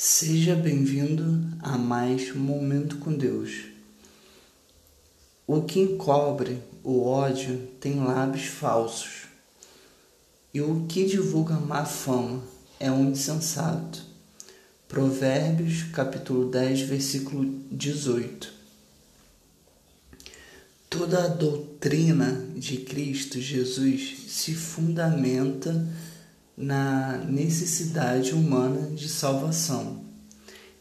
Seja bem-vindo a mais um momento com Deus. O que encobre o ódio tem lábios falsos, e o que divulga má fama é um insensato. Provérbios, capítulo 10, versículo 18. Toda a doutrina de Cristo Jesus se fundamenta na necessidade humana de salvação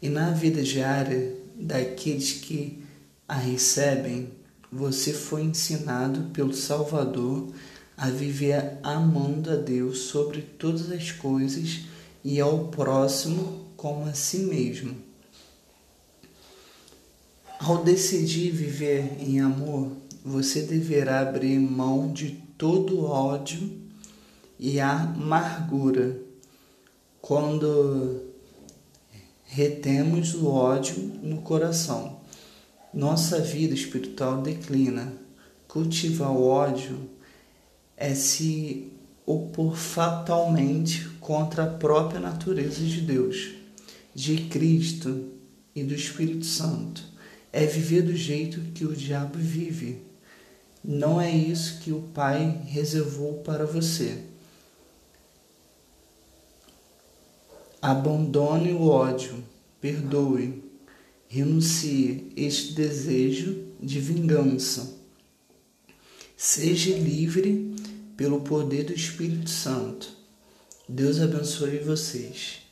e na vida diária daqueles que a recebem, você foi ensinado pelo Salvador a viver amando a Deus sobre todas as coisas e ao próximo como a si mesmo. Ao decidir viver em amor, você deverá abrir mão de todo ódio e a amargura quando retemos o ódio no coração. Nossa vida espiritual declina. Cultivar o ódio é se opor fatalmente contra a própria natureza de Deus, de Cristo e do Espírito Santo. É viver do jeito que o diabo vive. Não é isso que o Pai reservou para você. Abandone o ódio, perdoe, renuncie este desejo de vingança. Seja livre pelo poder do Espírito Santo. Deus abençoe vocês.